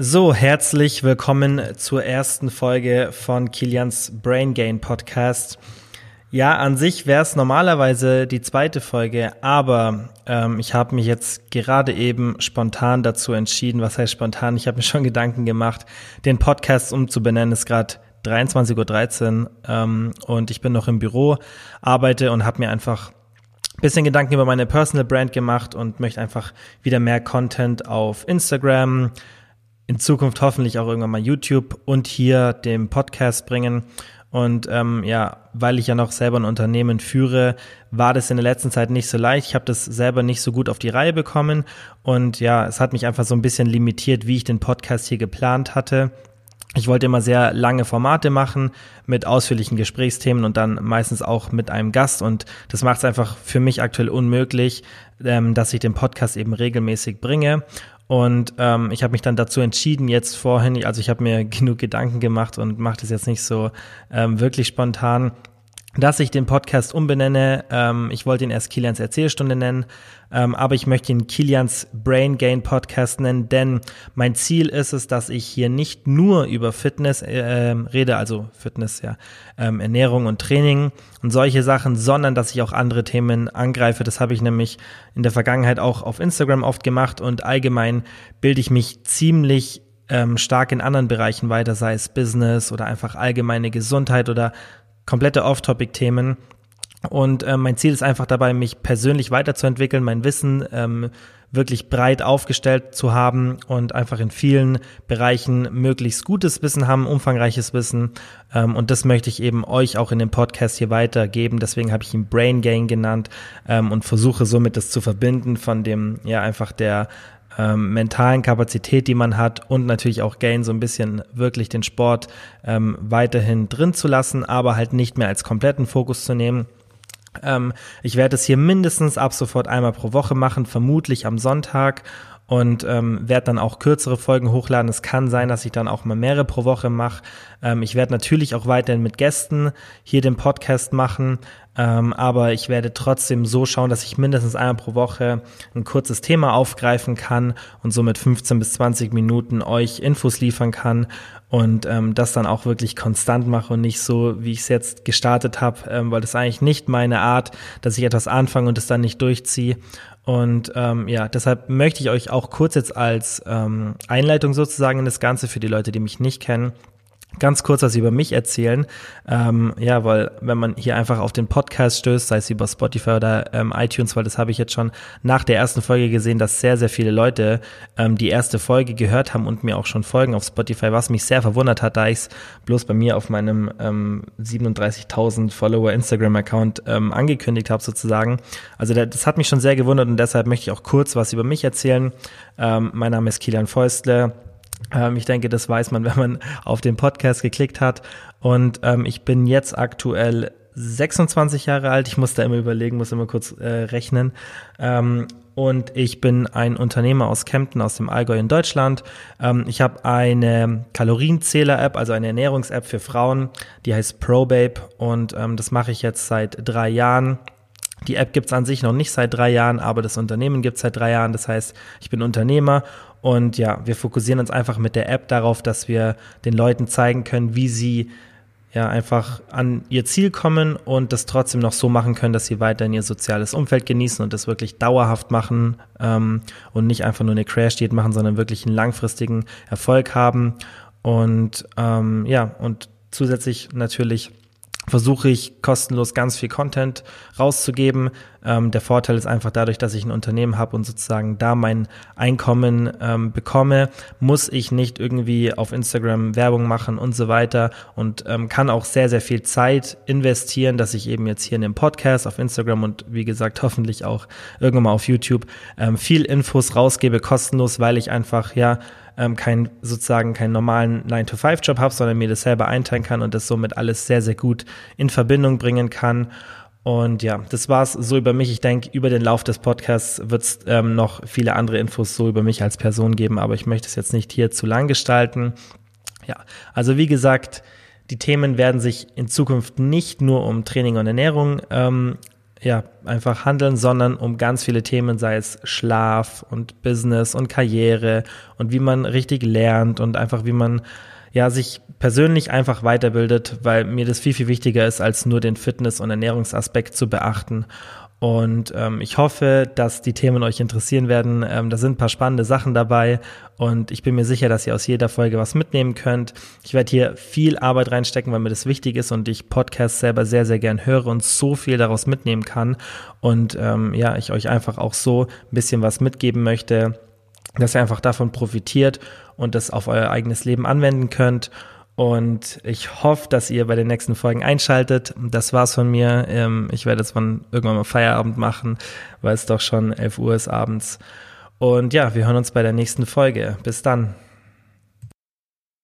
So, herzlich willkommen zur ersten Folge von Kilians Brain Gain Podcast. Ja, an sich wäre es normalerweise die zweite Folge, aber ähm, ich habe mich jetzt gerade eben spontan dazu entschieden. Was heißt spontan? Ich habe mir schon Gedanken gemacht, den Podcast umzubenennen. Es ist gerade 23.13 Uhr ähm, und ich bin noch im Büro, arbeite und habe mir einfach bisschen Gedanken über meine Personal Brand gemacht und möchte einfach wieder mehr Content auf Instagram, in Zukunft hoffentlich auch irgendwann mal YouTube und hier dem Podcast bringen. Und ähm, ja, weil ich ja noch selber ein Unternehmen führe, war das in der letzten Zeit nicht so leicht. Ich habe das selber nicht so gut auf die Reihe bekommen. Und ja, es hat mich einfach so ein bisschen limitiert, wie ich den Podcast hier geplant hatte. Ich wollte immer sehr lange Formate machen mit ausführlichen Gesprächsthemen und dann meistens auch mit einem Gast. Und das macht es einfach für mich aktuell unmöglich, ähm, dass ich den Podcast eben regelmäßig bringe. Und ähm, ich habe mich dann dazu entschieden, jetzt vorhin, also ich habe mir genug Gedanken gemacht und mache das jetzt nicht so ähm, wirklich spontan, dass ich den Podcast umbenenne. Ähm, ich wollte ihn erst Kilians Erzählstunde nennen, ähm, aber ich möchte ihn Kilians Brain Gain Podcast nennen, denn mein Ziel ist es, dass ich hier nicht nur über Fitness äh, rede, also Fitness, ja, ähm, Ernährung und Training und solche Sachen, sondern dass ich auch andere Themen angreife. Das habe ich nämlich in der Vergangenheit auch auf Instagram oft gemacht und allgemein bilde ich mich ziemlich ähm, stark in anderen Bereichen weiter, sei es Business oder einfach allgemeine Gesundheit oder komplette Off-Topic-Themen. Und äh, mein Ziel ist einfach dabei, mich persönlich weiterzuentwickeln, mein Wissen ähm, wirklich breit aufgestellt zu haben und einfach in vielen Bereichen möglichst gutes Wissen haben, umfangreiches Wissen. Ähm, und das möchte ich eben euch auch in dem Podcast hier weitergeben. Deswegen habe ich ihn Brain Gain genannt ähm, und versuche somit das zu verbinden von dem, ja, einfach der ähm, mentalen Kapazität, die man hat und natürlich auch Gain so ein bisschen wirklich den Sport ähm, weiterhin drin zu lassen, aber halt nicht mehr als kompletten Fokus zu nehmen. Ähm, ich werde es hier mindestens ab sofort einmal pro Woche machen, vermutlich am Sonntag und ähm, werde dann auch kürzere Folgen hochladen. Es kann sein, dass ich dann auch mal mehrere pro Woche mache. Ähm, ich werde natürlich auch weiterhin mit Gästen hier den Podcast machen, ähm, aber ich werde trotzdem so schauen, dass ich mindestens einmal pro Woche ein kurzes Thema aufgreifen kann und somit 15 bis 20 Minuten euch Infos liefern kann und ähm, das dann auch wirklich konstant mache und nicht so, wie ich es jetzt gestartet habe, ähm, weil das ist eigentlich nicht meine Art, dass ich etwas anfange und es dann nicht durchziehe. Und ähm, ja, deshalb möchte ich euch auch kurz jetzt als ähm, Einleitung sozusagen in das Ganze für die Leute, die mich nicht kennen, ganz kurz was über mich erzählen. Ähm, ja, weil wenn man hier einfach auf den Podcast stößt, sei es über Spotify oder ähm, iTunes, weil das habe ich jetzt schon nach der ersten Folge gesehen, dass sehr, sehr viele Leute ähm, die erste Folge gehört haben und mir auch schon folgen auf Spotify, was mich sehr verwundert hat, da ich es bloß bei mir auf meinem ähm, 37.000 Follower Instagram-Account ähm, angekündigt habe sozusagen. Also das hat mich schon sehr gewundert und deshalb möchte ich auch kurz was über mich erzählen. Ähm, mein Name ist Kilian Feustle ähm, ich denke, das weiß man, wenn man auf den Podcast geklickt hat. Und ähm, ich bin jetzt aktuell 26 Jahre alt. Ich muss da immer überlegen, muss immer kurz äh, rechnen. Ähm, und ich bin ein Unternehmer aus Kempten, aus dem Allgäu in Deutschland. Ähm, ich habe eine Kalorienzähler-App, also eine Ernährungs-App für Frauen, die heißt ProBabe und ähm, das mache ich jetzt seit drei Jahren. Die App gibt's an sich noch nicht seit drei Jahren, aber das Unternehmen gibt's seit drei Jahren. Das heißt, ich bin Unternehmer und ja, wir fokussieren uns einfach mit der App darauf, dass wir den Leuten zeigen können, wie sie ja einfach an ihr Ziel kommen und das trotzdem noch so machen können, dass sie weiterhin ihr soziales Umfeld genießen und das wirklich dauerhaft machen ähm, und nicht einfach nur eine Crash-Diät machen, sondern wirklich einen langfristigen Erfolg haben. Und ähm, ja, und zusätzlich natürlich versuche ich kostenlos ganz viel Content rauszugeben. Ähm, der Vorteil ist einfach dadurch, dass ich ein Unternehmen habe und sozusagen da mein Einkommen ähm, bekomme, muss ich nicht irgendwie auf Instagram Werbung machen und so weiter und ähm, kann auch sehr, sehr viel Zeit investieren, dass ich eben jetzt hier in dem Podcast auf Instagram und wie gesagt hoffentlich auch irgendwann mal auf YouTube ähm, viel Infos rausgebe, kostenlos, weil ich einfach ja ähm, kein sozusagen keinen normalen 9-to-5-Job habe, sondern mir das selber einteilen kann und das somit alles sehr, sehr gut in Verbindung bringen kann. Und ja, das war's so über mich. Ich denke, über den Lauf des Podcasts wird es ähm, noch viele andere Infos so über mich als Person geben, aber ich möchte es jetzt nicht hier zu lang gestalten. Ja, also wie gesagt, die Themen werden sich in Zukunft nicht nur um Training und Ernährung ähm, ja, einfach handeln, sondern um ganz viele Themen, sei es Schlaf und Business und Karriere und wie man richtig lernt und einfach wie man ja, sich persönlich einfach weiterbildet, weil mir das viel, viel wichtiger ist, als nur den Fitness- und Ernährungsaspekt zu beachten. Und ähm, ich hoffe, dass die Themen euch interessieren werden. Ähm, da sind ein paar spannende Sachen dabei und ich bin mir sicher, dass ihr aus jeder Folge was mitnehmen könnt. Ich werde hier viel Arbeit reinstecken, weil mir das wichtig ist und ich Podcasts selber sehr, sehr gern höre und so viel daraus mitnehmen kann. Und ähm, ja, ich euch einfach auch so ein bisschen was mitgeben möchte, dass ihr einfach davon profitiert und das auf euer eigenes Leben anwenden könnt. Und ich hoffe, dass ihr bei den nächsten Folgen einschaltet. Das war's von mir. Ähm, ich werde jetzt irgendwann mal Feierabend machen, weil es doch schon 11 Uhr ist abends. Und ja, wir hören uns bei der nächsten Folge. Bis dann.